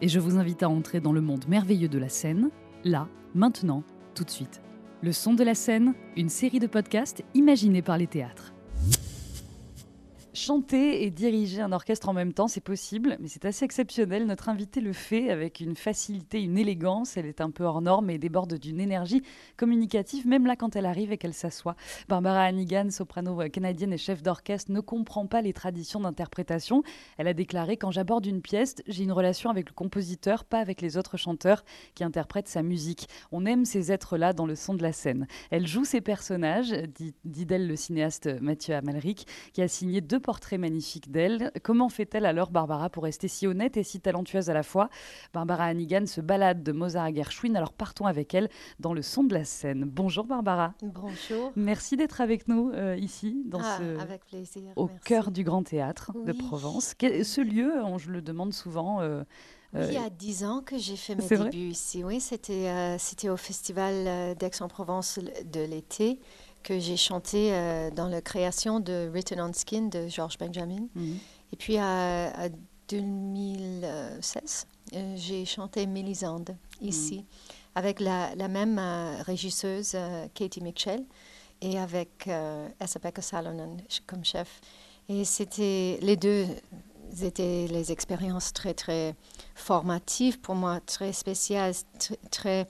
et je vous invite à entrer dans le monde merveilleux de la scène, là, maintenant, tout de suite. Le son de la scène, une série de podcasts imaginés par les théâtres. Chanter et diriger un orchestre en même temps, c'est possible, mais c'est assez exceptionnel. Notre invitée le fait avec une facilité, une élégance. Elle est un peu hors norme et déborde d'une énergie communicative, même là quand elle arrive et qu'elle s'assoit. Barbara Hannigan, soprano canadienne et chef d'orchestre, ne comprend pas les traditions d'interprétation. Elle a déclaré Quand j'aborde une pièce, j'ai une relation avec le compositeur, pas avec les autres chanteurs qui interprètent sa musique. On aime ces êtres-là dans le son de la scène. Elle joue ses personnages, dit, dit d'elle le cinéaste Mathieu Amalric, qui a signé deux portrait magnifique d'elle. Comment fait-elle alors, Barbara, pour rester si honnête et si talentueuse à la fois? Barbara Hannigan se balade de Mozart à Gershwin, alors partons avec elle dans le son de la scène. Bonjour Barbara. Bonjour. Merci d'être avec nous euh, ici, dans ah, ce... avec plaisir. au cœur du Grand Théâtre de Provence. Ce lieu, on, je le demande souvent... Euh, oui, il y a dix ans que j'ai fait mes débuts ici. Oui, c'était euh, c'était au Festival d'Aix-en-Provence de l'été que j'ai chanté euh, dans la création de Written on Skin de George Benjamin. Mhm. Et puis à, 2016, euh, j'ai chanté Mélisande ici, mhm. avec la, la même euh, régisseuse Katie Mitchell et avec Esa-Pekka Salonen comme chef. Et c'était les deux étaient les expériences très très formatives pour moi, très spéciales, très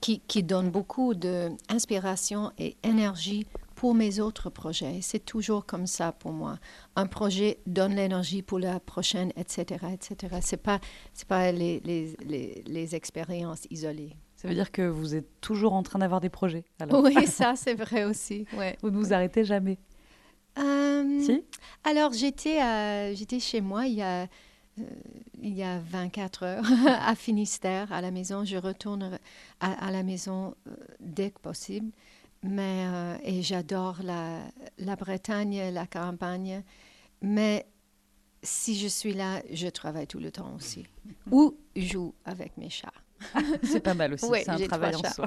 qui, qui donne beaucoup d'inspiration et énergie pour mes autres projets. C'est toujours comme ça pour moi. Un projet donne l'énergie pour la prochaine, etc., etc. C'est pas, c'est pas les, les, les, expériences isolées. Ça veut dire que vous êtes toujours en train d'avoir des projets. Alors. Oui, ça c'est vrai aussi. Ouais. Vous ne vous arrêtez jamais. Euh, si? Alors j'étais, j'étais chez moi il y a il y a 24 heures à Finistère, à la maison. Je retourne à, la maison euh, dès que possible. Mais, euh, et j'adore la, la Bretagne, la campagne. Mais si je suis là, je travaille tout le temps aussi. Ou joue avec mes chats. c'est pas mal aussi, c'est un travail en soi.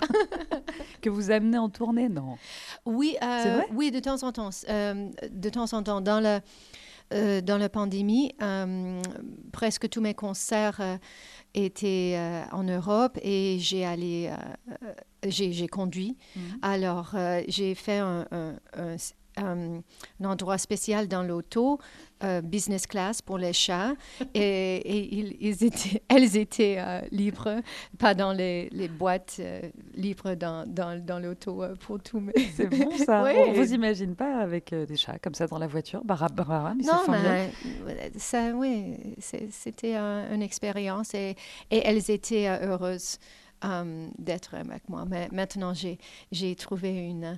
que vous amenez en tournée, non? Oui, oui, de temps en temps. de temps en temps, dans le euh, dans la pandémie, euh, presque tous mes concerts euh, étaient en Europe et j'ai allé, j'ai conduit. Mhm. Alors, j'ai fait un, un, endroit spécial dans l'auto, euh, business class pour les chats, et, ils, étaient, elles étaient euh, libres, pas dans les, les boîtes euh, libres dans, dans, dans l'auto pour tout. Mais... C'est bon ça. On ne vous imagine pas avec des chats comme ça dans la voiture, Barbara, mais Non, mais ça, oui, c'était une expérience et, et elles étaient heureuses. d'être avec moi. Mais maintenant, j'ai trouvé une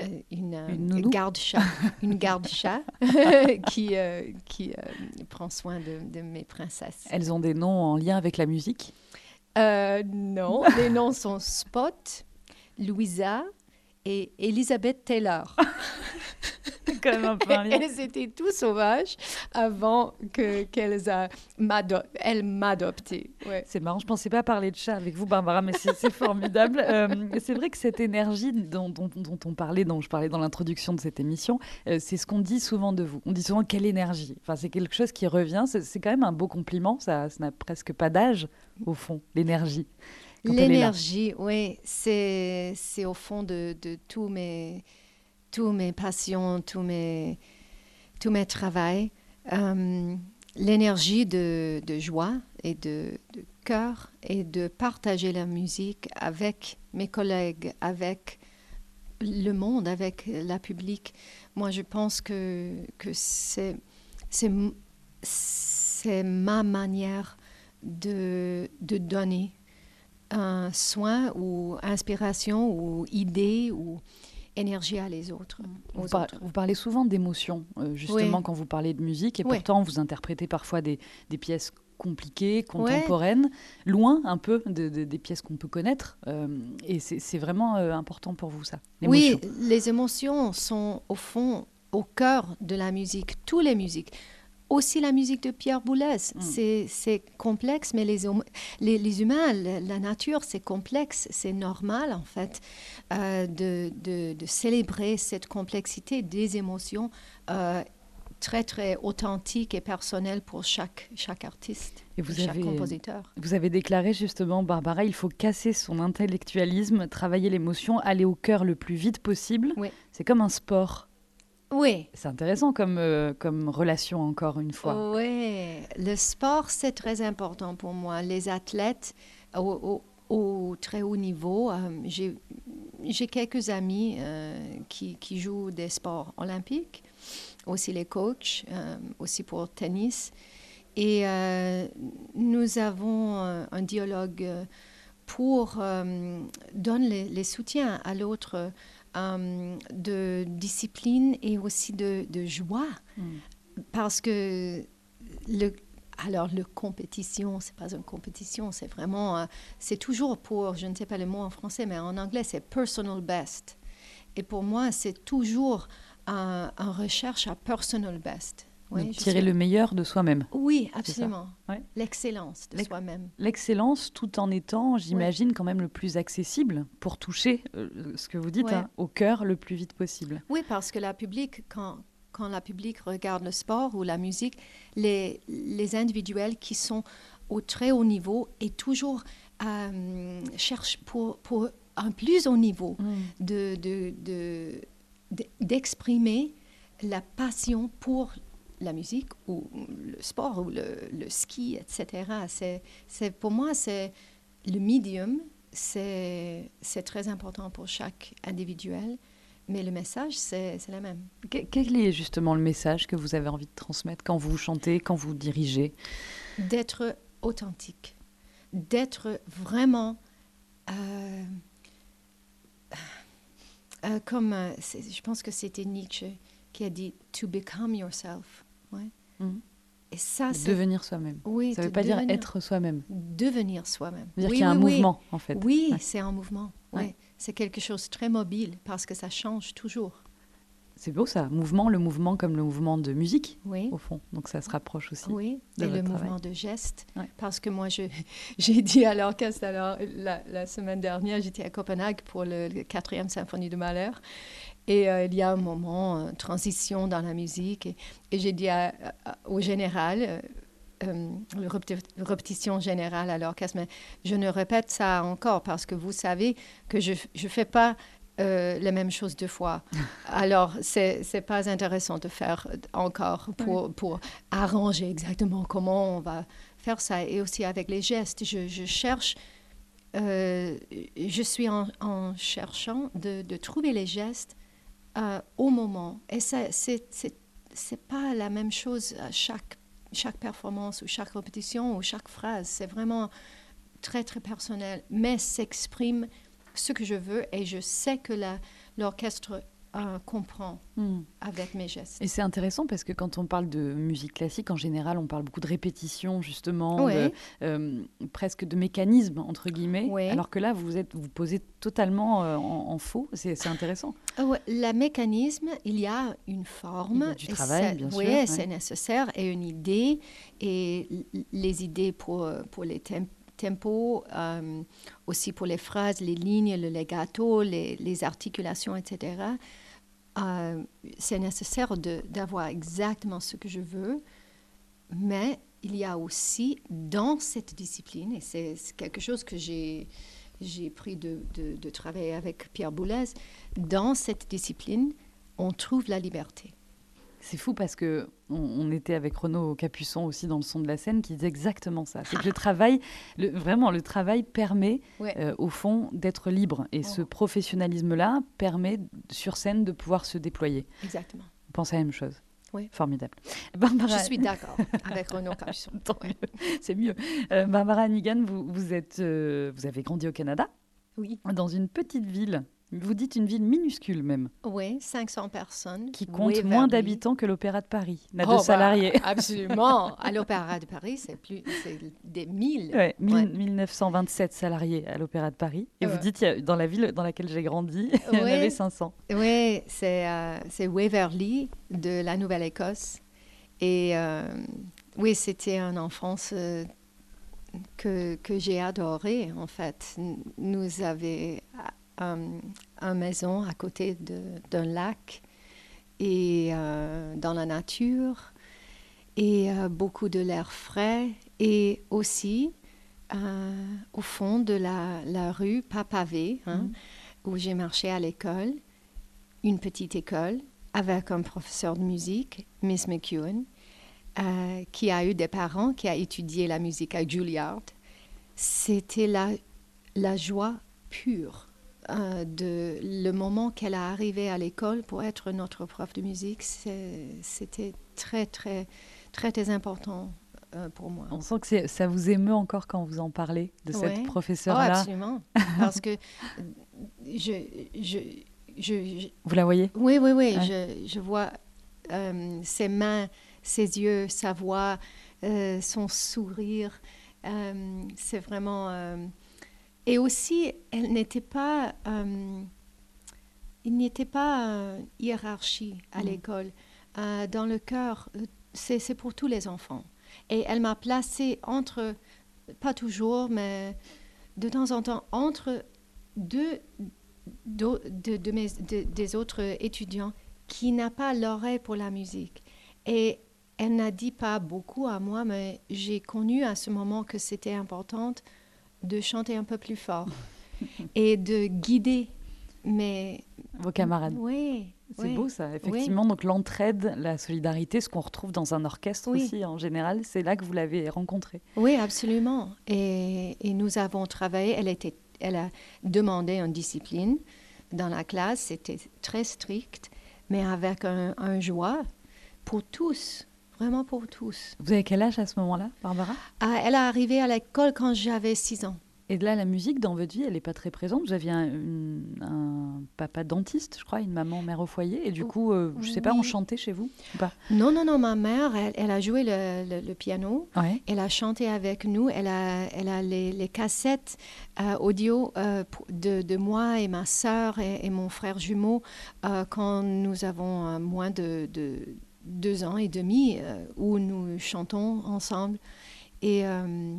euh, une, garde-chat, une garde-chat qui, euh, qui euh, prend soin de, mes princesses. Elles ont des noms en lien avec la musique? Non, les noms sont Spot, Louisa et Elizabeth Taylor. Elles étaient tout sauvages avant que qu'elles elles m'adoptent. Ouais. C'est marrant, je pensais pas parler de chat avec vous, Barbara, mais c'est formidable. Euh, c'est vrai que cette énergie dont, dont, on parlait, dont je parlais dans l'introduction de cette émission, euh, c'est ce qu'on dit souvent de vous. On dit souvent quelle énergie. Enfin, c'est quelque chose qui revient. C'est quand même un beau compliment. Ça, ça n'a presque pas d'âge au fond, l'énergie. L'énergie, oui, c'est au fond de, de tous mes tous mes passions, tous mes, tous mes travaux, euh, l'énergie de, de, joie et de, de, cœur et de partager la musique avec mes collègues, avec le monde, avec la public. Moi, je pense que, que c'est, c'est, ma manière de, de donner un soin ou inspiration ou idée ou énergie à les autres. Vous, vous parlez souvent d'émotions, euh, justement, quand vous parlez de musique, et pourtant vous interprétez parfois des, des pièces compliquées, contemporaines, loin un peu de, des pièces qu'on peut connaître. Euh, et c'est vraiment euh, important pour vous, ça Oui, les émotions sont au fond, au cœur de la musique, toutes les musiques aussi la musique de Pierre Boulez. Mm. C'est complexe, mais les, les, les humains, la, nature, c'est complexe, c'est normal en fait euh, de, de, de, célébrer cette complexité des émotions euh, très très authentiques et personnelles pour chaque, chaque artiste. Et vous chaque compositeur. Vous avez déclaré justement, Barbara, il faut casser son intellectualisme, travailler l'émotion, aller au cœur le plus vite possible. Oui. C'est comme un sport. Oui. C'est intéressant comme, euh, comme relation, encore une fois. Oui, le sport, c'est très important pour moi. Les athlètes au, au, très haut niveau, euh, j'ai quelques amis euh, qui, qui, jouent des sports olympiques, aussi les coachs, aussi pour tennis. Et nous avons un dialogue pour donner les, les soutiens à l'autre euh, de discipline et aussi de, joie. Hmm. Parce que le, alors, le compétition, c'est pas une compétition, c'est vraiment, euh, c'est toujours pour, je ne sais pas le mot en français, mais en anglais, c'est personal best. Et pour moi, c'est toujours un, recherche à personal best tirer le meilleur de soi-même. Oui, absolument. L'excellence de soi-même. L'excellence tout en étant, j'imagine, quand même le plus accessible pour toucher euh, ce que vous dites hein, au cœur le plus vite possible. Oui, parce que la public, quand, quand la public regarde le sport ou la musique, les, les individuels qui sont au très haut niveau et toujours euh, cherchent pour, pour un plus haut niveau mm. de, de, d'exprimer la passion pour la musique ou le sport ou le, ski, etc. C'est, pour moi, c'est le médium, c'est, très important pour chaque individuel, mais le message, c'est, la même. Quel est justement le message que vous avez envie de transmettre quand vous chantez, quand vous dirigez? D'être authentique, d'être vraiment... Euh, euh, comme euh, je pense que c'était Nietzsche qui a dit to become yourself. Ouais. Mhm. Et ça, devenir soi-même. Oui, ça ne veut pas dire être soi-même. Devenir soi-même. Ça dire qu'il y a un mouvement, en fait. Oui, c'est un mouvement. Ouais. C'est quelque chose de très mobile parce que ça change toujours. C'est beau ça, mouvement, le mouvement comme le mouvement de musique, oui. au fond. Donc ça se rapproche aussi. Oui, et le mouvement de geste. Parce que moi, j'ai dit à l'orchestre, alors la, la, semaine dernière, j'étais à Copenhague pour le, le quatrième symphonie de Mahler. Et euh, il y a un moment, une transition dans la musique. Et, j'ai dit au général, euh, euh répétition générale à l'orchestre, mais je ne répète ça encore parce que vous savez que je ne fais pas euh, la même chose deux fois. Alors, c'est n'est pas intéressant de faire encore pour, pour arranger exactement comment on va faire ça. Et aussi avec les gestes, je, je cherche, je suis en, en cherchant de, de, trouver les gestes euh, au moment. Et ce n'est pas la même chose à chaque, chaque performance ou chaque répétition ou chaque phrase. C'est vraiment très, très personnel, mais s'exprime ce que je veux et je sais que l'orchestre euh, comprend hmm. avec mes gestes. Et c'est intéressant parce que quand on parle de musique classique, en général, on parle beaucoup de répétition, justement, euh, presque de mécanisme, entre guillemets, alors que là, vous êtes, vous posez totalement euh, en, faux. C'est intéressant. Le mécanisme, il y a une forme. du travail, bien sûr. Oui, c'est nécessaire, et une idée, et les idées pour, pour les tempos, aussi pour les phrases, les lignes, le legato, les, les articulations, etc. Euh, c'est nécessaire d'avoir exactement ce que je veux, mais il y a aussi dans cette discipline, et c'est quelque chose que j'ai pris de, de, travailler avec Pierre Boulez, dans cette discipline, on trouve la liberté. C'est fou parce que on, était avec Renaud Capuçon aussi dans le son de la scène qui disait exactement ça. C'est que le travail, le, vraiment, le travail permet euh, au fond d'être libre et ce oh. professionnalisme-là permet sur scène de pouvoir se déployer. Exactement. On pense à la même chose. Oui. Formidable. Je suis d'accord avec Renaud Capuçon. C'est mieux. Euh, Barbara Hannigan, vous, vous, êtes, euh, vous avez grandi au Canada. Oui. Dans une petite ville vous dites une ville minuscule même. Oui, 500 personnes. Qui compte moins d'habitants que l'Opéra de Paris, n'a oh, de salariés. Bah, absolument. À l'Opéra de Paris, c'est plus des 1000. Ouais, 1927 salariés à l'Opéra de Paris. Et vous dites, dans la ville dans laquelle j'ai grandi, il y en avait 500. Oui, c'est euh, Waverly de la Nouvelle-Écosse. Et euh, oui, c'était une enfance euh, que, que j'ai adorée, en fait. Nous avions euh, une maison à côté d'un lac et euh, dans la nature et euh, beaucoup de l'air frais et aussi au fond de la, la rue, pas pavée, hein, mm. où j'ai marché à l'école, une petite école avec un professeur de musique, Miss McEwen, qui a eu des parents qui a étudié la musique à Juilliard. C'était la, la joie pure euh, de le moment qu'elle a arrivé à l'école pour être notre prof de musique, c'était très, très, très, très important euh, pour moi. On sent que ça vous émeut encore quand vous en parlez de cette professeure-là. Oh, absolument. Parce que je, je, je, Vous la voyez? Oui, oui, oui. Je, je, vois euh, ses mains, ses yeux, sa voix, son sourire. C'est vraiment et aussi, elle n'était pas, euh, il n'y était pas euh, hiérarchie à mm. l'école. Euh, dans le cœur, c'est pour tous les enfants. Et elle m'a placée entre, pas toujours, mais de temps en temps, entre deux de, de, mes, des autres étudiants qui n'a pas l'oreille pour la musique. Et elle n'a dit pas beaucoup à moi, mais j'ai connu à ce moment que c'était important de chanter un peu plus fort et de guider mes... Vos camarades. Oui. C'est beau ça, effectivement. Donc l'entraide, la solidarité, ce qu'on retrouve dans un orchestre aussi en général, c'est là que vous l'avez rencontré. Oui, absolument. Et, nous avons travaillé, elle, était, elle a demandé une discipline dans la classe, c'était très strict, mais avec un, un joie pour tous vraiment pour tous. Vous avez quel âge à ce moment-là, Barbara? Ah, Elle est arrivée à l'école quand j'avais 6 ans. Et là, la musique dans votre vie, elle n'est pas très présente. Vous aviez un, papa dentiste, je crois, une maman mère au foyer. Et du coup, euh, je ne sais pas, on chantait chez vous pas? Non, non, non. Ma mère, elle, a joué le, piano. Elle a chanté avec nous. Elle a, elle a les, cassettes euh, audio euh, de, de, moi et ma sœur et, mon frère jumeau quand nous avons moins de deux ans et demi euh, où nous chantons ensemble. Et euh,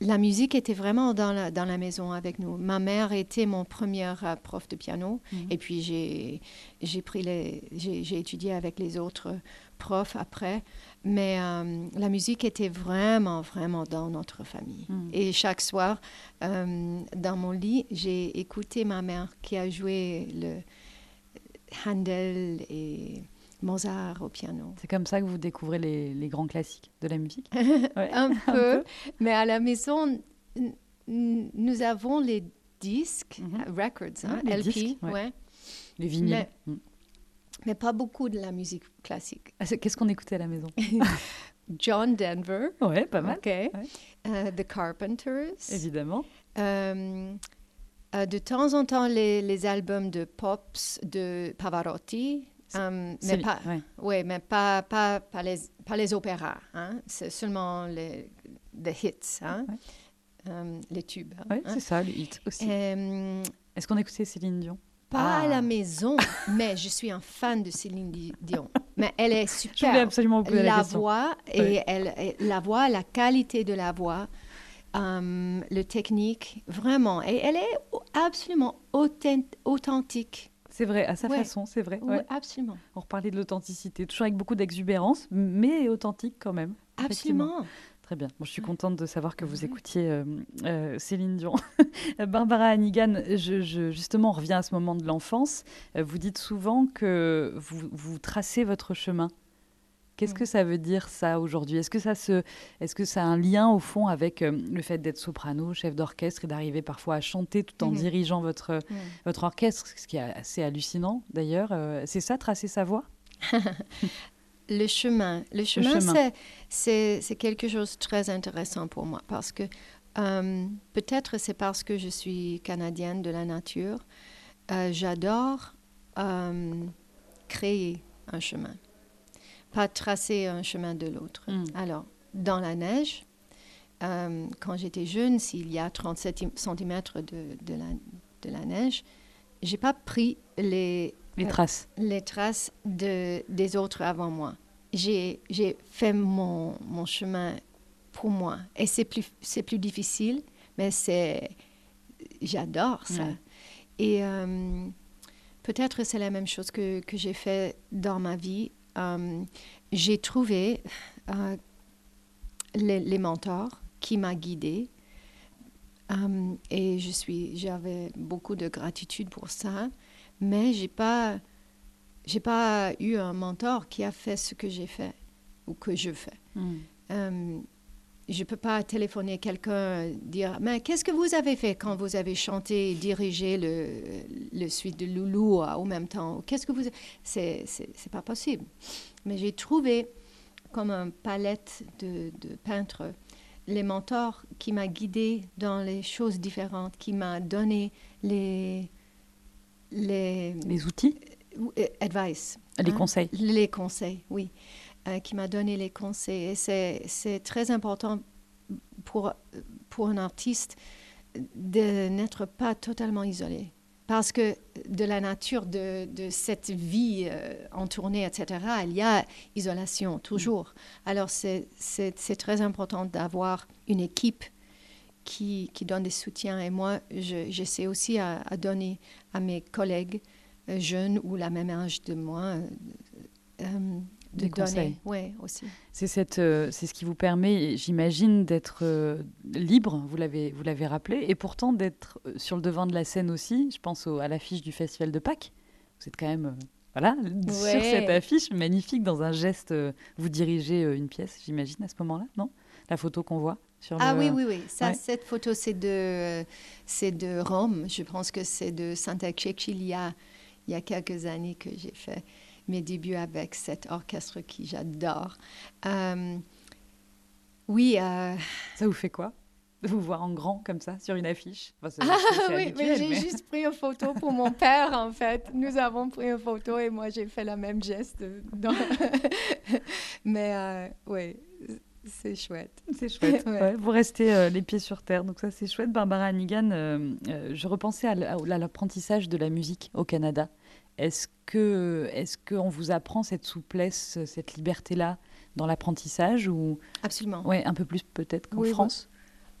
la musique était vraiment dans la, dans la maison avec nous. Ma mère était mon premier euh, prof de piano. Mhm. Et puis j'ai, j'ai, pris les, j'ai, étudié avec les autres profs après. Mais la musique était vraiment, vraiment dans notre famille. Mhm. Et chaque soir, dans mon lit, j'ai écouté ma mère qui a joué le Handel et Mozart au piano. C'est comme ça que vous découvrez les, grands classiques de la musique un, peu, mais à la maison, nous avons les disques, mhm. euh, records, hein, les LP, ouais. les vinyles. Mm. Mais, pas beaucoup de la musique classique. Ah, qu'est-ce qu'on écoutait à la maison John Denver. Ouais, pas mal. Euh, The Carpenters. Évidemment. Euh, de temps en temps, les, les, albums de Pops de Pavarotti, Um, mais pas, ouais. mais pas, pas, pas, les, pas les opéras. Hein? C'est seulement les hits, hein? Um, les tubes. Oui, hein? c'est ça, les hits aussi. Um, Est-ce qu'on écoutait Céline Dion? Pas à la ah. maison, mais je suis un fan de Céline Dion. Mais elle est super. Je absolument vous la, la voix et elle, la voix, la qualité de la voix. le technique, vraiment. Et elle est absolument authentique. C'est vrai, à sa façon, c'est vrai. Oui, absolument. On reparlait de l'authenticité, toujours avec beaucoup d'exubérance, mais authentique quand même. Absolument. Très bien. je suis contente de savoir que vous écoutiez euh, euh, Céline Dion. Barbara Hannigan, je, justement, on revient à ce moment de l'enfance. Euh, vous dites souvent que vous, vous tracez votre chemin. Qu'est-ce que ça veut dire ça aujourd'hui? Est-ce que ça se, est-ce que ça a un lien au fond avec le fait d'être soprano, chef d'orchestre et d'arriver parfois à chanter tout en mhm. dirigeant votre votre orchestre, ce qui est assez hallucinant d'ailleurs. c'est ça, tracer sa voix? Le chemin. Le chemin, c'est quelque chose de très intéressant pour moi parce que euh, peut-être c'est parce que je suis canadienne de la nature. Euh, j'adore euh, créer un chemin, pas tracer un chemin de l'autre. Hmm. Alors, dans la neige, quand j'étais jeune, s'il y a 37 cm de, de, la, de la neige, j'ai pas pris les les traces. les traces de, des autres avant moi. J'ai fait mon, mon, chemin pour moi. Et c'est plus, plus difficile, mais c'est j'adore ça. Et euh, peut-être c'est la même chose que, que j'ai fait dans ma vie. Euh, j'ai trouvé euh, les, les, mentors qui m'ont guidée. et je suis, j'avais beaucoup de gratitude pour ça mais j'ai pas j'ai pas eu un mentor qui a fait ce que j'ai fait ou que je fais. Hmm. Euh, je peux pas téléphoner quelqu'un dire mais qu'est-ce que vous avez fait quand vous avez chanté et dirigé le, le suite de Loulou au même temps? Qu'est-ce que vous c'est c'est pas possible mais j'ai trouvé comme un palette de, de peintres les mentors qui m'a guidé dans les choses différentes qui m'a donné les les, les outils? Euh, Advice. Les hein? conseils. Les conseils, oui. Euh, qui m'a donné les conseils. Et c'est très important pour, un artiste de n'être pas totalement isolé. Parce que de la nature de, cette vie euh, en tournée, etc., il y a isolation toujours. Alors c'est très important d'avoir une équipe qui, donne des soutiens. Et moi, j'essaie aussi à, donner à mes collègues euh, jeunes ou la même âge de moi euh, de des conseils. Oui, aussi. C'est c'est ce qui vous permet, j'imagine, d'être libre. Vous l'avez vous l'avez rappelé, et pourtant d'être sur le devant de la scène aussi. Je pense à l'affiche du Festival de Pâques. Vous êtes quand même voilà, sur cette affiche magnifique, dans un geste, vous dirigez une pièce, j'imagine, à ce moment-là, non? La photo qu'on voit ah oui, oui, oui. Ça, Cette photo, c'est de, c'est de Rome. Je pense que c'est de Santa Cecilia, il y a quelques années que j'ai fait mes débuts avec cet orchestre qui j'adore. Euh, oui. Euh, ça vous fait quoi de vous voir en grand comme ça sur une affiche? Ah oui, mais j'ai juste pris une photo pour mon père en fait. Nous avons pris une photo et moi j'ai fait la même geste. mais euh, oui, c'est chouette. C'est chouette. vous restez euh, les pieds sur terre. Donc ça, c'est chouette. Barbara Hannigan, euh, je repensais à, l'apprentissage de la musique au Canada. Est-ce que est-ce qu'on vous apprend cette souplesse, cette liberté-là dans l'apprentissage ou Absolument. Ouais, un peu plus peut-être qu'en France.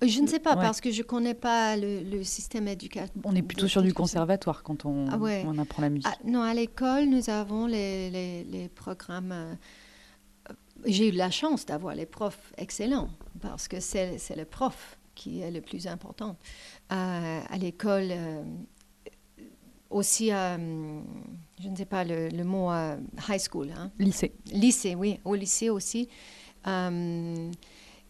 Je ne sais pas parce que je ne connais pas le, système éducatif. On est plutôt sur du conservatoire quand on, ah on apprend la musique. Ah, non, à l'école, nous avons les, les, les programmes j'ai eu la chance d'avoir les profs excellents parce que c'est le prof qui est le plus important. Euh, à l'école, euh, aussi, euh, je ne sais pas le, mot, high school. Hein? Lycée. Lycée, oui, au lycée aussi.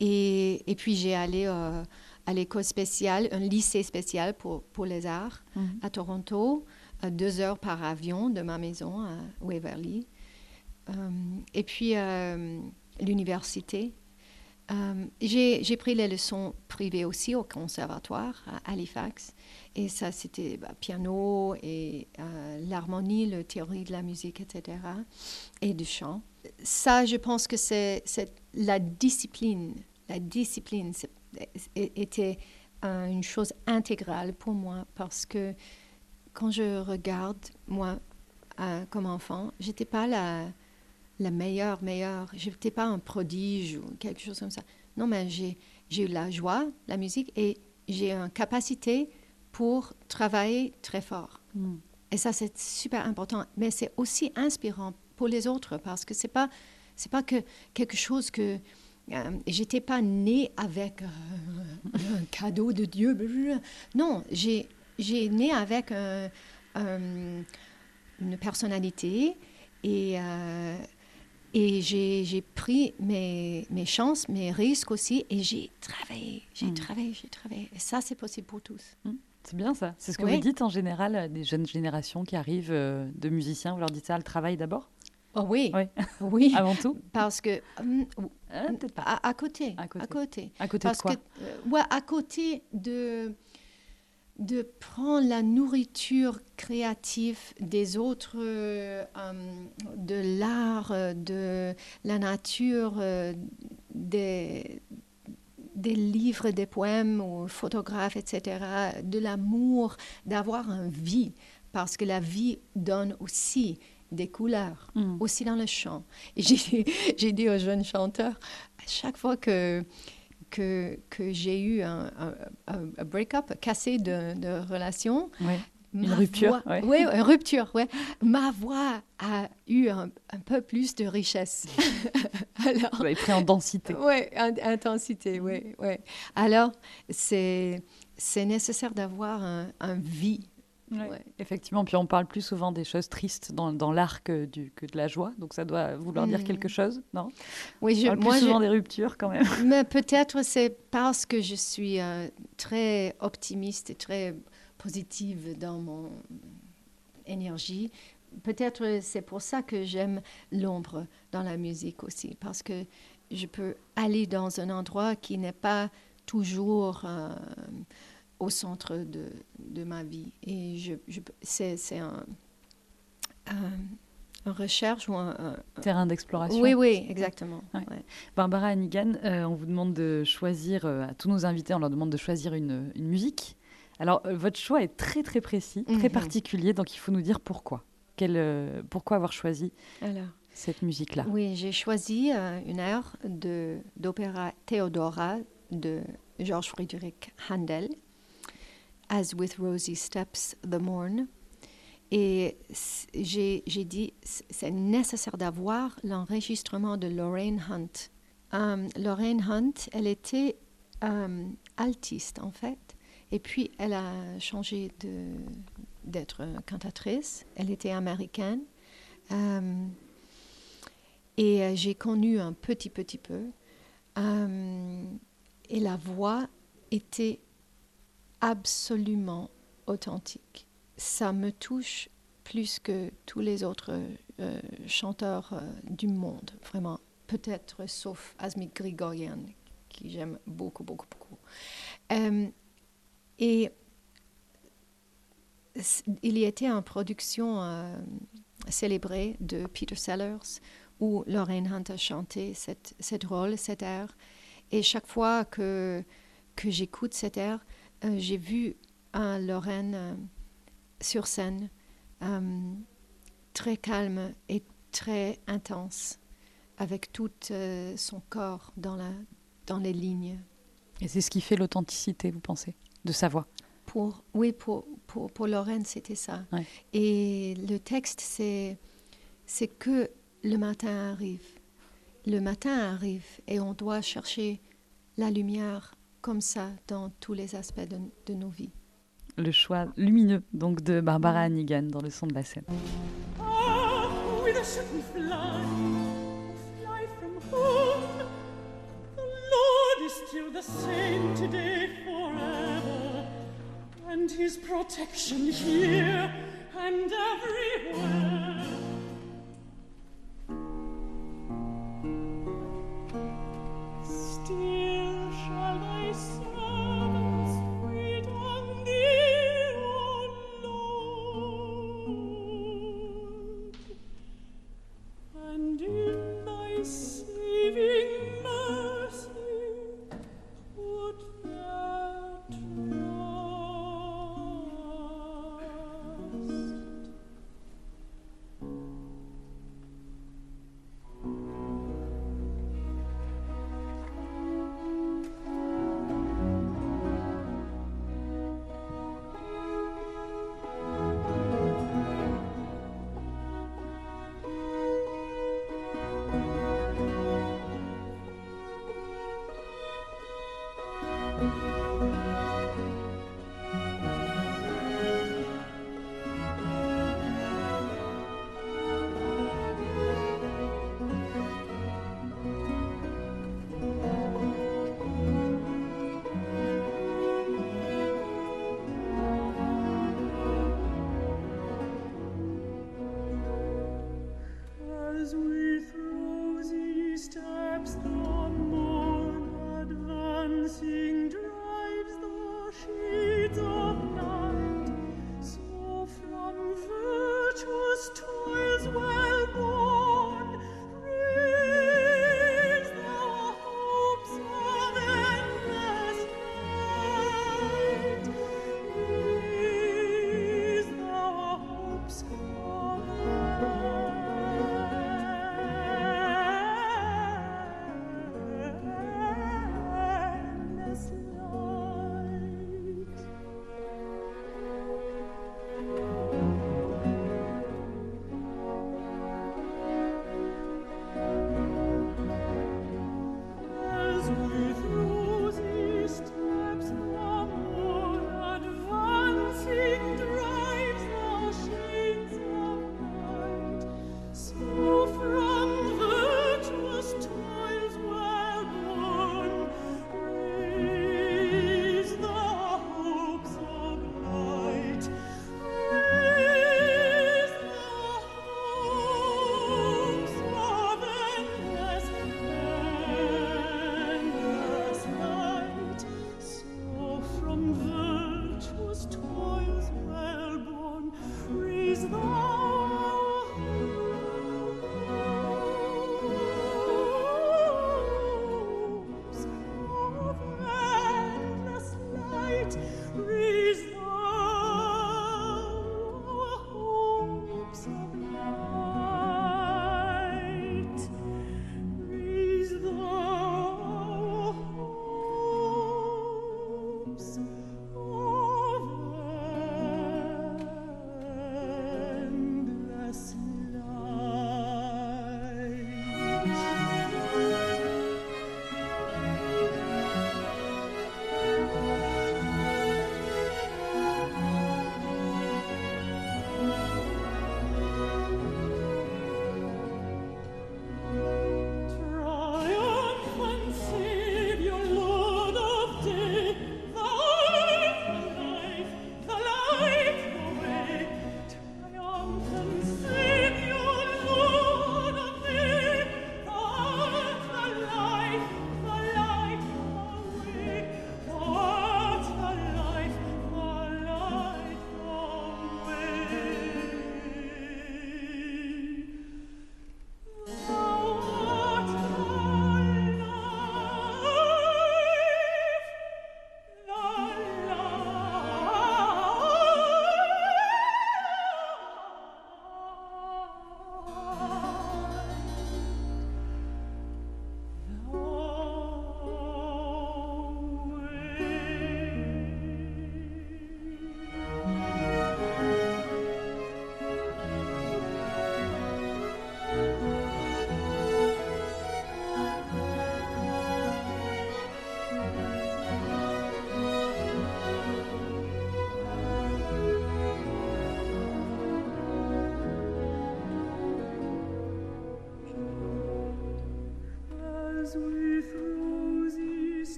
Et, et, puis j'ai allé à l'école spéciale, un lycée spécial pour, pour les arts mhm. à Toronto, deux heures par avion de ma maison à Waverly. Euh, et puis, euh, l'université. Euh, j'ai pris les leçons privées aussi au conservatoire à Halifax. Et ça, c'était bah, piano et l'harmonie, la théorie de la musique, etc. Et du chant. Ça, je pense que c'est la discipline. La discipline était une chose intégrale pour moi parce que quand je regarde, moi, comme enfant, j'étais pas la la meilleure, meilleure. Je n'étais pas un prodige ou quelque chose comme ça. Non, mais j'ai, eu la joie, la musique, et j'ai une capacité pour travailler très fort. Hmm. Et ça, c'est super important. Mais c'est aussi inspirant pour les autres parce que c'est pas, c'est pas que quelque chose que euh, j'étais pas née avec un cadeau de Dieu. Non, j'ai j'ai né avec une personnalité et et j'ai pris mes, mes, chances, mes risques aussi, et j'ai travaillé, j'ai hmm. travaillé, j'ai travaillé. Et ça, c'est possible pour tous. Hmm. C'est bien ça. C'est ce que vous dites en général euh, des jeunes générations qui arrivent euh, de musiciens. Vous leur dites ça, le travail d'abord? Oh oui, oui. Avant tout? Parce que... Euh, peut-être pas. À, côté. À côté. À côté. À côté de quoi? que, ouais, À côté de de prendre la nourriture créative des autres, euh, de l'art, de la nature, euh, des, des livres, des poèmes ou photographes, etc., de l'amour, d'avoir une vie, parce que la vie donne aussi des couleurs, mm. aussi dans le chant. Et j'ai dit aux jeunes chanteurs, à chaque fois que que, que j'ai eu un, un, break-up, cassé de, de relation. Une rupture. Oui, une rupture, ouais. Ma voix a eu un, peu plus de richesse. Alors, Vous pris en densité. Oui, en intensité, oui. Ouais. Alors, c'est nécessaire d'avoir un, un vie Effectivement, puis on parle plus souvent des choses tristes dans, dans l'art que, que, de la joie, donc ça doit vouloir dire quelque hmm. chose, non? Oui, je, on parle plus souvent des ruptures quand même. Mais peut-être c'est parce que je suis euh, très optimiste et très positive dans mon énergie. Peut-être c'est pour ça que j'aime l'ombre dans la musique aussi, parce que je peux aller dans un endroit qui n'est pas toujours... Euh, au centre de, de ma vie. Et je, c'est, c'est un, un, recherche ou un, terrain d'exploration. Oui, oui, exactement. Barbara Hannigan, euh, on vous demande de choisir, euh, à tous nos invités, on leur demande de choisir une, une musique. Alors, euh, votre choix est très, très précis, très mhm. particulier, donc il faut nous dire pourquoi. Quel, pourquoi avoir choisi Alors, cette musique-là? Oui, j'ai choisi une aire de, d'opéra Theodora de Georges Friedrich Handel. As with Rosy Steps the Morn. Et j'ai dit, c'est nécessaire d'avoir l'enregistrement de Lorraine Hunt. Um, Lorraine Hunt, elle était um, altiste en fait, et puis elle a changé d'être cantatrice. Elle était américaine. Um, et euh, j'ai connu un petit, petit peu. et la voix était absolument authentique. Ça me touche plus que tous les autres euh, chanteurs euh, du monde, vraiment. Peut-être sauf Asmik Grigorian, qui j'aime beaucoup, beaucoup, beaucoup. Euh, et il y était une production célébrée de Peter Sellers où Lorraine Hunt a chanté cette, cette rôle, cet air. Et chaque fois que, que j'écoute cet air, euh, j'ai vu Lorraine euh, sur scène, euh, très calme et très intense, avec tout son corps dans, la, dans les lignes. Et c'est ce qui fait l'authenticité, vous pensez, de sa voix? Pour, Oui, pour, pour, pour Lorraine, c'était ça. Et le texte, c'est, c'est que le matin arrive. Le matin arrive et on doit chercher la lumière comme ça dans tous les aspects de, de nos vies. Le choix lumineux donc de Barbara Hannigan dans le son de la scène. Oh, with a certain fly, fly from home. The Lord is still the same today forever, and His protection here and everywhere.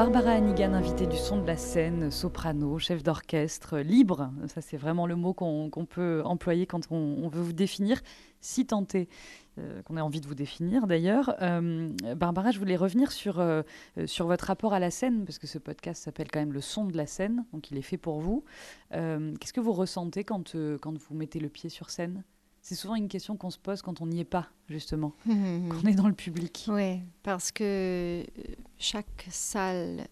Barbara Hannigan, invitée du son de la scène, soprano, chef d'orchestre, libre. Ça, c'est vraiment le mot qu'on peut employer quand on, veut vous définir, si tenté euh, qu'on ait envie de vous définir d'ailleurs. Euh, Barbara, je voulais revenir sur, euh, sur votre rapport à la scène, parce que ce podcast s'appelle quand même Le son de la scène, donc il est fait pour vous. Qu'est-ce que vous ressentez quand vous mettez le pied sur scène? C'est souvent une question qu'on se pose quand on n'y est pas, justement, quand on est dans le public. Oui, parce que chaque salle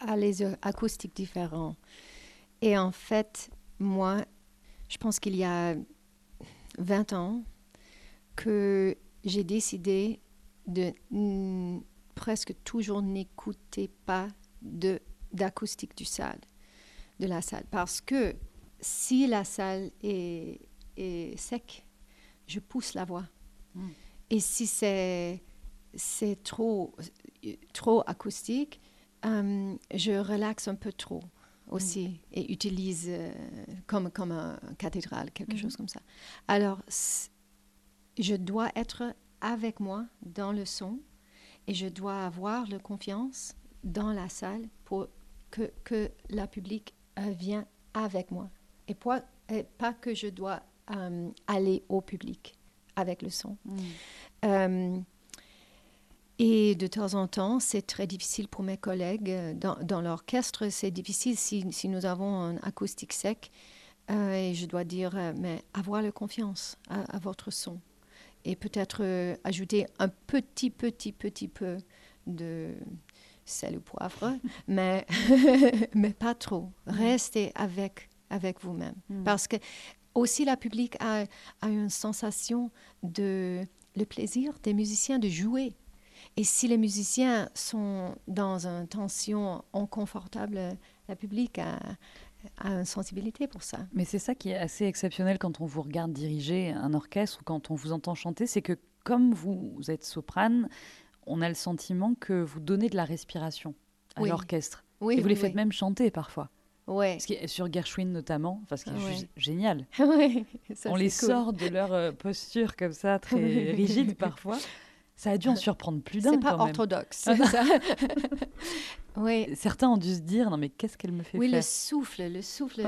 a les acoustiques différents. Et en fait, moi, je pense qu'il y a 20 ans que j'ai décidé de presque toujours n'écouter pas de d'acoustique du salle, de la salle, parce que si la salle est sec, je pousse la voix. Hmm. Et si c'est c'est trop trop acoustique, euh, je relaxe un peu trop aussi hmm. et utilise euh, comme comme un cathédrale quelque hmm. chose comme ça. Alors je dois être avec moi dans le son et je dois avoir la confiance dans la salle pour que, que la public euh, vienne avec moi et pas, et pas que je dois euh, aller au public avec le son. Mm. Euh, et de temps en temps, c'est très difficile pour mes collègues. Dans, dans l'orchestre, c'est difficile si, si, nous avons un acoustique sec. Euh, et je dois dire, mais avoir la confiance à, votre son. Et peut-être ajouter un petit, petit, petit peu de sel ou poivre, mais, mais pas trop. Mm. Restez avec avec vous-même. Mm. Parce que aussi, la public a, une sensation de le plaisir des musiciens de jouer. Et si les musiciens sont dans une tension inconfortable, la public a, une sensibilité pour ça. Mais c'est ça qui est assez exceptionnel quand on vous regarde diriger un orchestre ou quand on vous entend chanter, c'est que comme vous, êtes soprane, on a le sentiment que vous donnez de la respiration à l'orchestre. Oui, et vous les faites même chanter parfois. Ouais. sur Gershwin notamment, parce qu'il est génial. on les sort de leur euh, posture comme ça, très rigide parfois. Ça a dû en surprendre plus d'un. C'est pas orthodoxe. Oui. Certains ont dû se dire non mais qu'est-ce qu'elle me fait oui, faire Oui, le souffle, le souffle.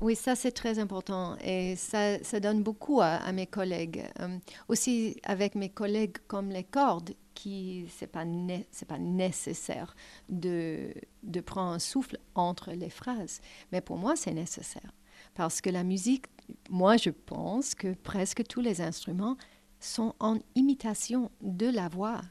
Oui, ça c'est très important et ça, ça donne beaucoup à, mes collègues. Euh, aussi avec mes collègues comme les cordes, qui c'est pas c'est pas nécessaire de de prendre un souffle entre les phrases, mais pour moi c'est nécessaire parce que la musique, moi je pense que presque tous les instruments sont en imitation de la voix.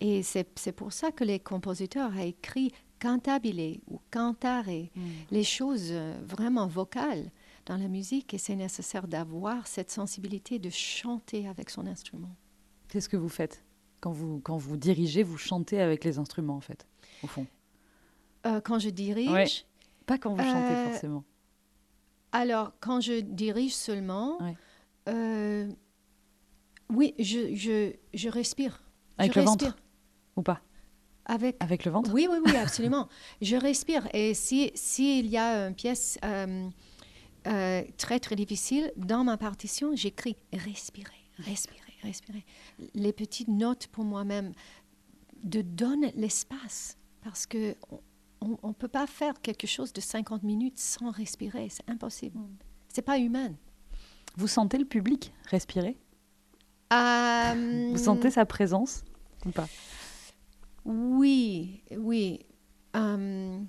Et c'est pour ça que les compositeurs ont écrit cantabile ou cantare, mm. les choses euh, vraiment vocales dans la musique, et c'est nécessaire d'avoir cette sensibilité de chanter avec son instrument. Qu'est-ce que vous faites quand vous, quand vous dirigez, vous chantez avec les instruments, en fait, au fond? Euh, Quand je dirige Pas quand vous chantez, euh, forcément. Alors, quand je dirige seulement, oui, je, je, je respire. Avec le ventre Ou pas? Avec, Avec le ventre? Oui, oui, oui, absolument. je respire. Et s'il si, y a une pièce euh, euh, très, très difficile, dans ma partition, j'écris respirer, respirer, respirer. Les petites notes pour moi-même, de donner l'espace. Parce que on ne peut pas faire quelque chose de 50 minutes sans respirer. C'est impossible. Mm. C'est pas humain. Vous sentez le public respirer? Euh, Vous sentez sa présence ou pas? Oui, oui. Euh,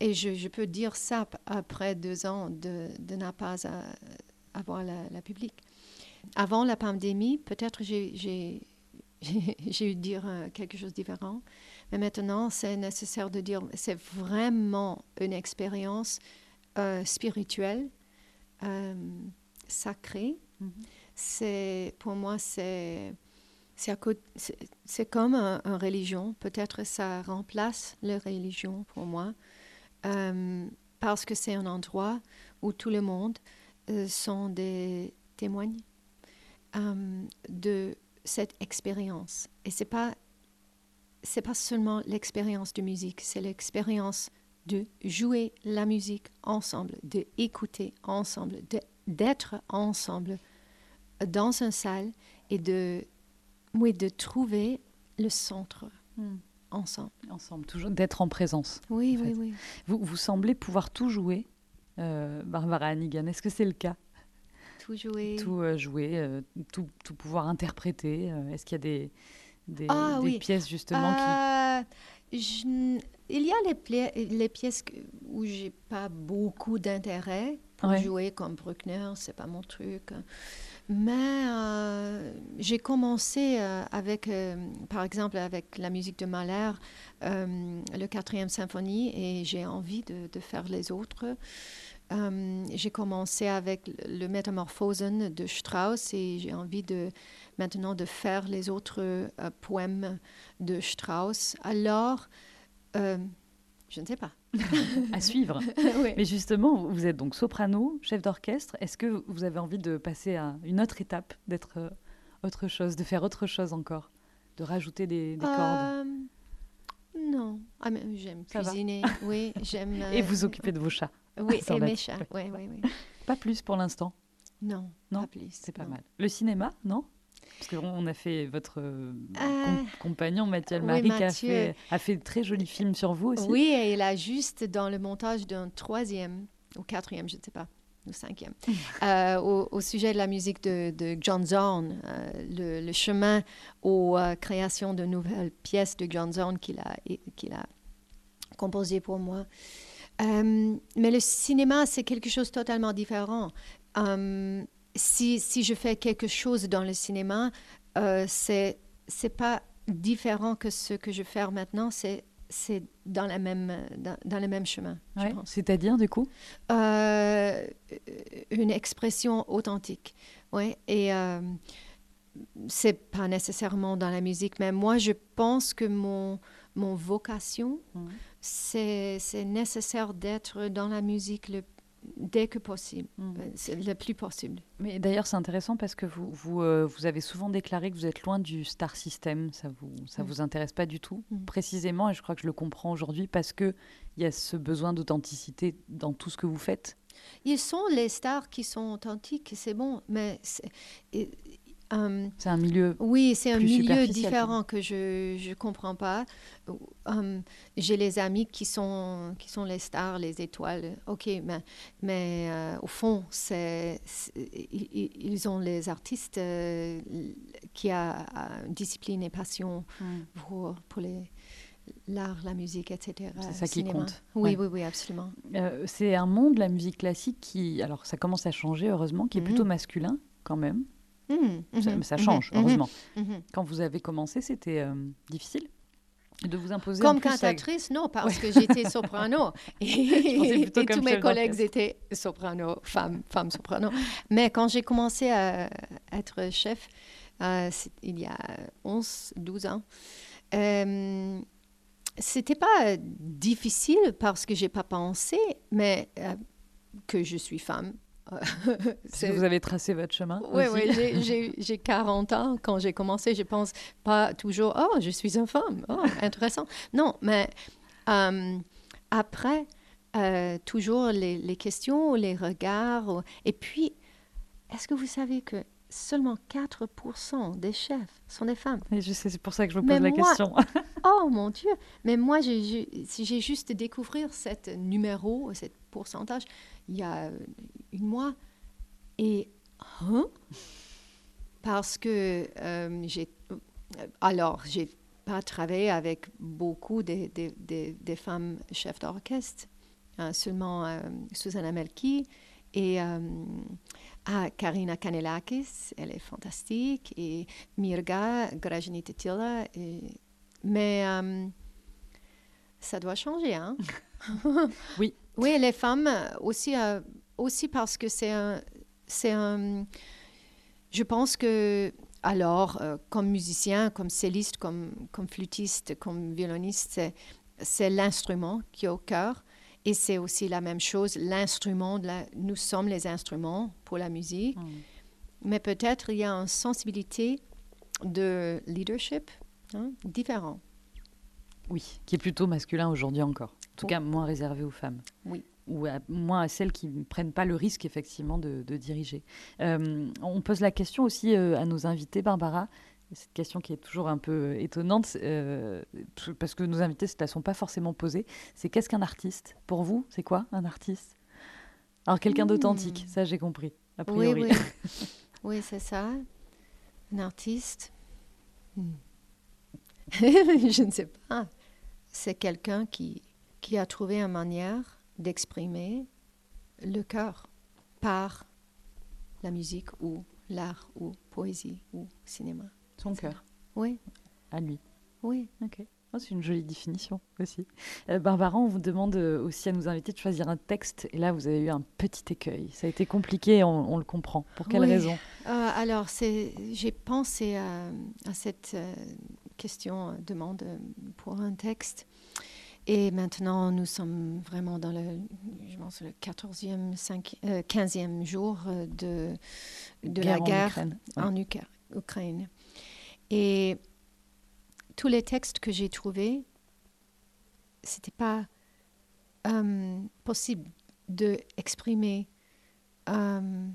et je, peux dire ça après deux ans de, de ne pas avoir la, la public. Avant la pandémie, peut-être j'ai eu dire euh, quelque chose de différent. Mais maintenant, c'est nécessaire de dire c'est vraiment une expérience spirituelle, sacrée. Mm-hmm c'est pour moi c'est c'est comme une un religion. Peut-être ça remplace la religion pour moi euh, parce que c'est un endroit où tout le monde euh, sont des témoins euh, de cette expérience. Et c'est pas pas seulement l'expérience de musique, c'est l'expérience de jouer la musique ensemble, de écouter ensemble, d'être ensemble dans une salle et de, oui, de trouver le centre. Hmm. ensemble. Ensemble, toujours d'être en présence. Oui, oui, oui. Vous, vous semblez pouvoir tout jouer, euh, Barbara Hannigan. Est-ce que c'est le cas? Tout jouer. Tout euh, jouer, euh, tout, tout, pouvoir interpréter. Est-ce qu'il y a des, des, ah, des oui. pièces justement qui... Je, il y a les, les pièces où j'ai pas beaucoup d'intérêt pour Ouais. jouer comme Bruckner, c'est pas mon truc. Mais euh, j'ai commencé euh, avec, euh, par exemple, avec la musique de Mahler, le quatrième symphonie, et j'ai envie de, de faire les autres. J'ai commencé avec le Métamorphosen de Strauss et j'ai envie de maintenant de faire les autres poèmes de Strauss. Alors, je ne sais pas. à suivre. Mais justement, vous êtes donc soprano, chef d'orchestre. Est-ce que vous avez envie de passer à une autre étape, d'être euh, autre chose, de faire autre chose encore, de rajouter des, des cordes Euh, non, ah, mais j'aime cuisiner. oui, j'aime. et euh, vous occuper de vos chats Oui, et mes chats. Oui, oui, oui. Pas plus pour l'instant. Non, Non, pas plus. C'est pas non. mal. Le cinéma, non? Parce qu'on on a fait votre euh, Euh, com- compagnon Mathieu oui, Almari qui a fait, a fait de très jolis films sur vous aussi. Oui, et il a juste dans le montage d'un troisième ou quatrième, je ne sais pas, ou cinquième, euh, au, au sujet de la musique de, de John Zorn, euh, le, le chemin aux euh, créations de nouvelles pièces de John Zorn qu'il a, qu'il a composé pour moi. Mais le cinéma, c'est quelque chose de totalement différent. Si, si je fais quelque chose dans le cinéma, euh, c'est c'est pas différent que ce que je fais maintenant, c'est c'est dans, la même, dans, dans le même chemin, Ouais. C'est-à-dire, du coup? Euh, une expression authentique, oui. Et euh, c'est pas nécessairement dans la musique, mais moi, je pense que mon, mon vocation, Mhm. c'est c'est nécessaire d'être dans la musique le, dès que possible, c'est le plus possible. Mais d'ailleurs, c'est intéressant parce que vous, vous, euh, vous avez souvent déclaré que vous êtes loin du star system. Ça vous, ça Mm. vous intéresse pas du tout, Mm. précisément. Et je crois que je le comprends aujourd'hui parce que il y a ce besoin d'authenticité dans tout ce que vous faites. Ils sont les stars qui sont authentiques, c'est bon, mais euh, C'est un milieu. Oui, c'est un milieu différent que je ne comprends pas. Euh, J'ai les amis qui sont, qui sont les stars, les étoiles. OK, mais, mais euh, au fond, c'est, ils, ont les artistes euh, qui ont discipline et passion Mm. pour, pour les, l'art, la musique, etc. C'est ça qui compte. Oui, Ouais. oui, oui, absolument. Euh, c'est un monde, la musique classique, qui, alors ça commence à changer, heureusement, qui est Mhm. plutôt masculin quand même. Mhm, Ça, ça mhm, change, mhm, heureusement. mhm. Quand vous avez commencé, c'était euh, difficile de vous imposer. Comme cantatrice, non, parce que j'étais soprano. Et, tous mes collègues étaient soprano, femmes, femmes soprano. Mais quand j'ai commencé à être chef, euh, il y a 11, 12 ans, euh, c'était pas difficile parce que j'ai pas pensé, mais euh, que je suis femme. Vous avez tracé votre chemin. Oui, oui, j'ai- j'ai- j'ai 40 ans. Quand j'ai commencé, je pense pas toujours, oh, je suis une femme, oh, intéressant. Non, mais euh, après, euh, toujours les, les questions, les regards. Et puis, est-ce que vous savez que seulement 4% des chefs sont des femmes Et je sais, c'est pour ça que je vous Mais pose la moi- question. Oh mon Dieu Mais moi, j'ai j'ai- si j'ai juste découvert ce numéro, ce pourcentage, il y a une mois. Et, hein? Parce que euh, j'ai... Alors, j'ai pas travaillé avec beaucoup des des femmes chefs d'orchestre, hein, seulement euh, Susanna Melki et euh, ah, Karina Kanelakis, elle est fantastique, et Mirga Grajini-Tetila, et mais euh, ça doit changer, hein? Oui. Oui, les femmes aussi, euh, aussi parce que c'est un, c'est un. Je pense que alors, euh, comme musicien, comme celliste, comme, comme flûtiste, comme violoniste, c'est l'instrument qui est au cœur. Et c'est aussi la même chose, l'instrument. nous sommes les instruments pour la musique. Mm. Mais peut-être il y a une sensibilité de leadership hein, différent. Oui, qui est plutôt masculin aujourd'hui encore. En tout Oh. cas, moins réservé aux femmes. Oui. Ou à- moins à celles qui ne prennent pas le risque, effectivement, de, de diriger. Euh, on pose la question aussi euh, à nos invités, Barbara. Cette question qui est toujours un peu étonnante, euh, parce que nos invités ne la sont pas forcément posées, c'est qu'est-ce qu'un artiste? Pour vous, c'est quoi un artiste? Alors quelqu'un hmm. d'authentique, ça j'ai compris, a priori. Oui, oui. oui c'est ça. Un artiste. Hmm. je ne sais pas. C'est quelqu'un qui, qui a trouvé une manière d'exprimer le cœur par la musique ou l'art ou poésie ou cinéma. Son cœur. Oui. À lui. Oui. Ok. Oh, c'est une jolie définition aussi. Euh, Barbara, on vous demande euh, aussi à nous inviter de choisir un texte. Et là, vous avez eu un petit écueil. Ça a été compliqué, on, le comprend. Pour quelle raison? Euh, Alors, j'ai pensé à, cette question, demande pour un texte. Et maintenant, nous sommes vraiment dans le, je pense, le 14e, 5, 15e jour de, de la guerre en Ukraine. Et tous les textes que j'ai trouvés, c'était pas euh, possible de exprimer euh,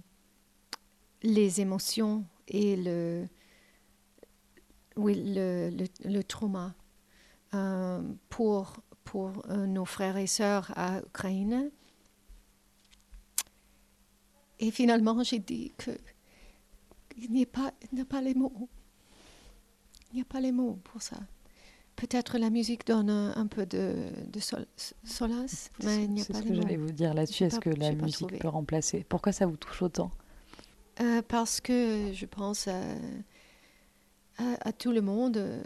les émotions et le, le, le, trauma euh, pour, pour nos frères et sœurs à Ukraine. Et finalement, j'ai dit que il n'y a a pas les mots. Il n'y a pas les mots pour ça. Peut-être la musique donne un, peu de, de solace, mais il n'y a pas les mots. C'est ce que j'allais vous dire là-dessus. Est-ce que la musique peut remplacer? Pourquoi ça vous touche autant? Euh, Parce que je pense à, à, tout le monde,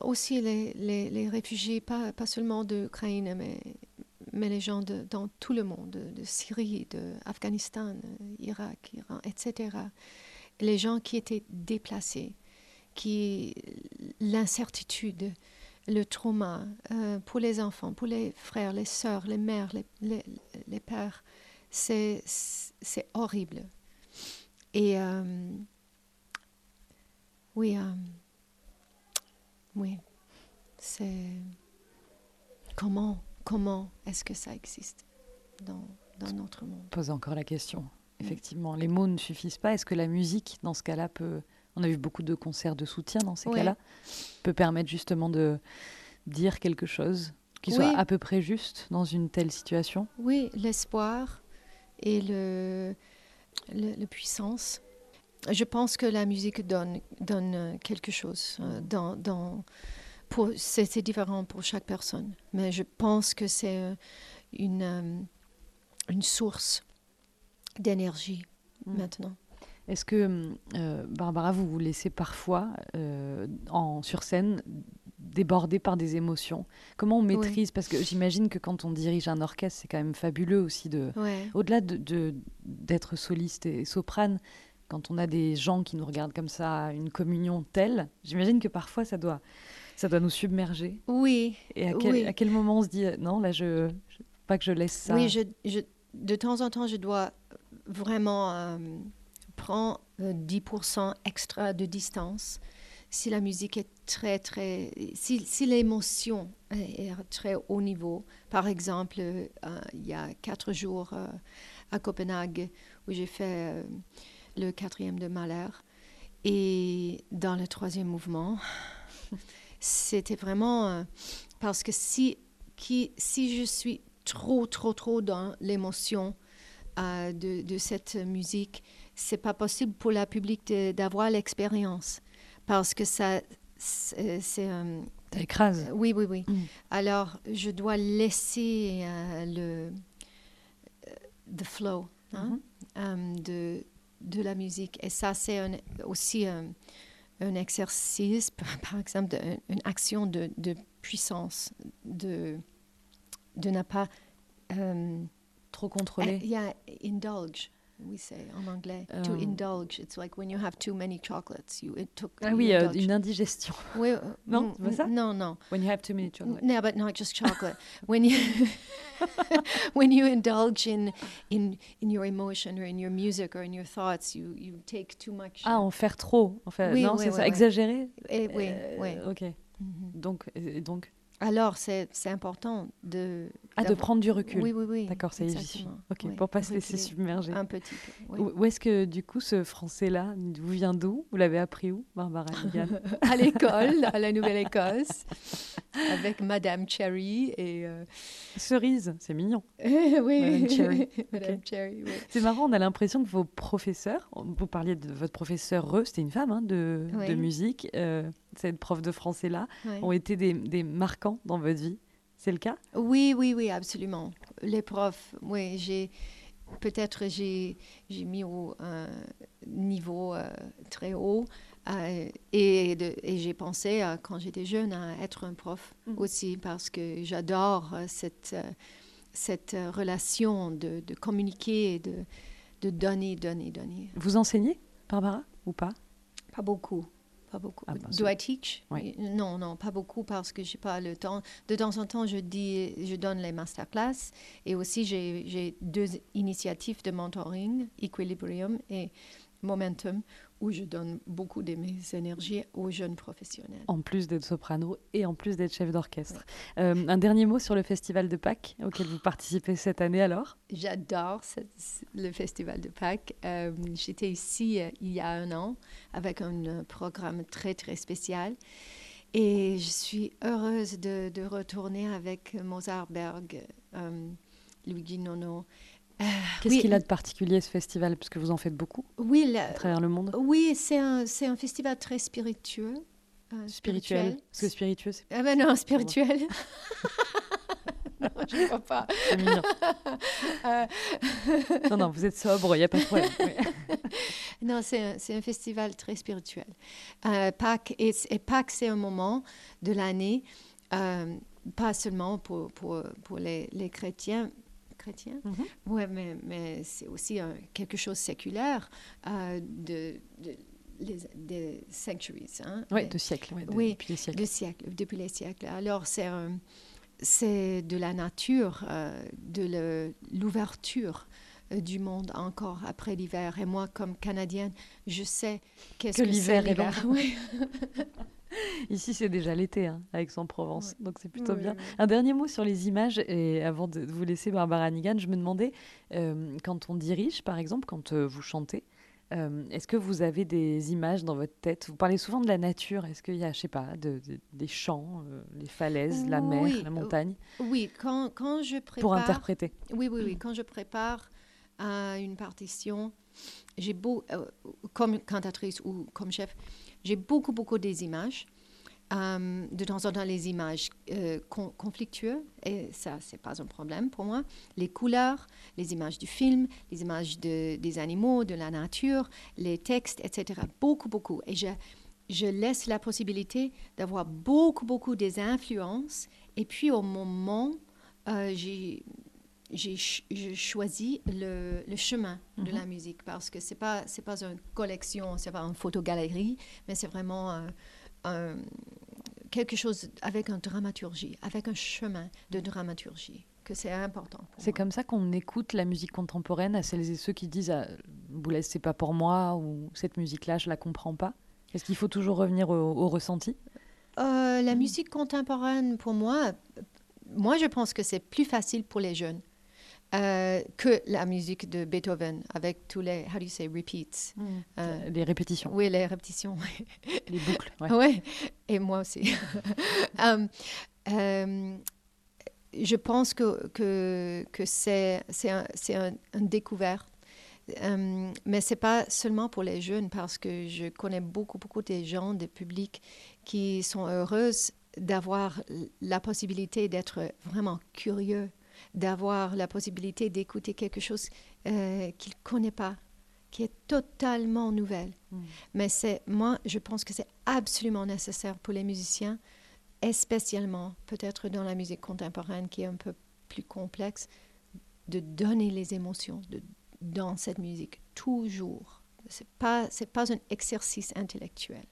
aussi les, les, les, réfugiés, pas, pas seulement d'Ukraine, mais, mais les gens de, dans tout le monde, de, de Syrie, d'Afghanistan, Irak, Iran, etc les gens qui étaient déplacés, qui l'incertitude, le trauma euh, pour les enfants, pour les frères, les sœurs, les mères, les, les, pères, c'est horrible. Et euh, oui, euh, oui, c'est comment, comment est-ce que ça existe dans, dans notre monde? Pose encore la question. Effectivement, les mots ne suffisent pas. Est-ce que la musique, dans ce cas-là, peut. On a vu beaucoup de concerts de soutien dans ces cas-là, peut permettre justement de dire quelque chose qui soit à peu près juste dans une telle situation Oui, l'espoir et le, le, puissance. Je pense que la musique donne, donne quelque chose. Euh, dans, dans, c'est différent pour chaque personne, mais je pense que c'est euh, une, euh, une source d'énergie mm. maintenant. Est-ce que, euh, Barbara, vous vous laissez parfois, euh, en, sur scène, déborder par des émotions? Comment on maîtrise? Parce que j'imagine que quand on dirige un orchestre, c'est quand même fabuleux aussi de, au-delà de, d'être soliste et soprane, quand on a des gens qui nous regardent comme ça, une communion telle, j'imagine que parfois ça doit, ça doit nous submerger. Oui. Et à quel, à quel moment on se dit non là je, pas que je laisse ça. Oui, je, je, de temps en temps je dois vraiment euh, prend 10% euh, extra de distance. Si la musique est très, très... Si, l'émotion est, très haut niveau, par exemple, euh, il y a quatre jours à Copenhague, où j'ai fait le quatrième de Mahler, et dans le troisième mouvement, c'était vraiment... parce que si, si je suis trop, trop, trop dans l'émotion, de, cette musique, c'est pas possible pour la public d'avoir l'expérience parce que ça, c'est euh, ça écrase. Oui, oui, oui. Mm. Alors, je dois laisser euh, le the flow hein, mm-hmm. euh, de, de la musique. Et ça, c'est aussi un, exercice, par exemple, une action de, de puissance, de, de ne pas trop contrôlé. Il y a indulge. We say en anglais, to euh. indulge. It's like when you have too many chocolates, you it took. Ah oui, euh, une indigestion. Oui, euh, non, c'est ça? Non, non. When you have too many chocolates. No, but not just chocolate. when you when you indulge in in in your emotion or in your music or in your thoughts, you you take too much. Ah, en faire trop, en fait. Oui, non, oui, c'est oui, ça. Exagérer? Et, oui, oui. Ok. Mm -hmm. Donc, donc. Alors, c'est important de... Ah, de prendre du recul. Oui, oui, oui. D'accord, c'est légitime. Ok, pour pas se laisser submerger. Un petit peu. Oui. Où est-ce que, du coup, ce français-là vous vient d'où? Vous l'avez appris où, Barbara À l'école, à la Nouvelle-Écosse, avec Madame Cherry et... Euh, Cerise, c'est mignon. oui, Madame Cherry. Madame Cherry, oui. C'est marrant, on a l'impression que vos professeurs, vous parliez de votre professeur c'était une femme hein, de, de, musique, euh, cette prof de français-là, ont été des, des marquants dans votre vie? C'est le cas? Oui, oui, oui, absolument. Les profs, oui, j'ai peut-être j'ai mis au niveau euh, très haut euh, et, et j'ai pensé quand j'étais jeune à être un prof mm. aussi parce que j'adore euh, cette cette relation de, de communiquer et de, de donner, donner, donner. Vous enseignez, Barbara, ou pas? Pas beaucoup. Pas beaucoup. Ah, Do I teach? Non, non, pas beaucoup parce que j'ai pas le temps. De temps en temps, je dis, je donne les masterclass et aussi j'ai deux initiatives de mentoring, Equilibrium et Momentum, où je donne beaucoup de mes énergies aux jeunes professionnels. En plus d'être soprano et en plus d'être chef d'orchestre. Euh, un dernier mot sur le festival de Pâques auquel vous participez cette année alors? J'adore le festival de Pâques. Euh, j'étais ici euh, il y a un an avec un programme très très spécial. Et je suis heureuse de, de retourner avec Mozart Berg, Luigi Nono, euh, Qu'est-ce qu'il a de particulier ce festival Parce que vous en faites beaucoup oui, à travers le monde. Oui, c'est un, un, festival très spiritueux. Euh, spirituel. Parce que spiritueux, c'est. Ah ben non, spirituel. non, je ne crois pas. C'est mignon. Euh, non, non, vous êtes sobre, il n'y a pas de problème. non, c'est un, un, festival très spirituel. Pâques, et, et Pâques, c'est un moment de l'année, pas seulement pour, pour, pour les, les chrétiens, chrétien. Mhm. Oui, mais, mais c'est aussi quelque chose de séculaire euh, de, les, des centuries. Hein? Oui, de siècles. oui, depuis les siècles. De siècles, depuis les siècles. Alors, c'est c'est de la nature, euh, de l'ouverture euh, du monde encore après l'hiver. Et moi, comme Canadienne, je sais qu'est-ce que, que l'hiver est long. Oui. Ici, c'est déjà l'été, hein, avec Aix-en-Provence, donc c'est plutôt bien. Un dernier mot sur les images, et avant de vous laisser, Barbara Nigan, je me demandais, euh, quand on dirige, par exemple, quand euh, vous chantez, euh, est-ce que vous avez des images dans votre tête? Vous parlez souvent de la nature. Est-ce qu'il y a, je sais pas, des champs, les falaises, la mer, la montagne? Oui, quand, quand, je prépare. Pour interpréter. Oui, oui, oui. Quand je prépare une partition, j'ai beau, comme cantatrice ou comme chef, j'ai beaucoup, beaucoup des images. Euh, de temps en temps, les images euh, conflictueuses, et ça, c'est pas un problème pour moi. Les couleurs, les images du film, les images de, des animaux, de la nature, les textes, etc. Beaucoup, beaucoup. Et je, je laisse la possibilité d'avoir beaucoup, beaucoup des influences. Et puis, au moment, euh, j'ai choisi le, le, chemin de la mhm. musique parce que c'est pas c'est pas une collection, c'est pas une photogalerie, mais c'est vraiment un, quelque chose avec une dramaturgie, avec un chemin de dramaturgie que c'est important. C'est comme ça qu'on écoute la musique contemporaine à celles et ceux qui disent ah, Boulez, c'est pas pour moi ou cette musique-là, je la comprends pas. Est-ce qu'il faut toujours revenir au, ressenti? Euh, La musique contemporaine, pour moi, moi je pense que c'est plus facile pour les jeunes euh, que la musique de Beethoven avec tous les, how do you say, repeats. Hmm. Euh, les répétitions. Oui, les répétitions. les boucles. Ouais. et moi aussi. um, um, je pense que, que, que c'est un, un, un découvert. Um, mais ce n'est pas seulement pour les jeunes, parce que je connais beaucoup, beaucoup de gens, des publics qui sont heureuses d'avoir la possibilité d'être vraiment curieux d'avoir la possibilité d'écouter quelque chose euh, qu'il ne connaît pas, qui est totalement nouvelle. Mm. Mais c'est, moi, je pense que c'est absolument nécessaire pour les musiciens, spécialement peut-être dans la musique contemporaine qui est un peu plus complexe, de donner les émotions de, dans cette musique, toujours. Ce n'est pas, pas un exercice intellectuel.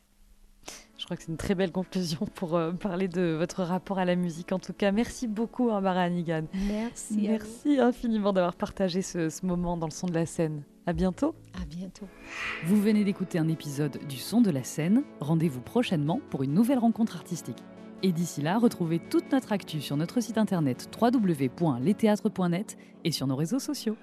Je crois que c'est une très belle conclusion pour euh, parler de votre rapport à la musique. En tout cas, merci beaucoup, Barbara Hannigan. Merci. Merci infiniment d'avoir partagé ce, ce, moment dans le son de la scène. À bientôt. À bientôt. Vous venez d'écouter un épisode du son de la scène. Rendez-vous prochainement pour une nouvelle rencontre artistique. Et d'ici là, retrouvez toute notre actu sur notre site internet www.letheatre.net et sur nos réseaux sociaux.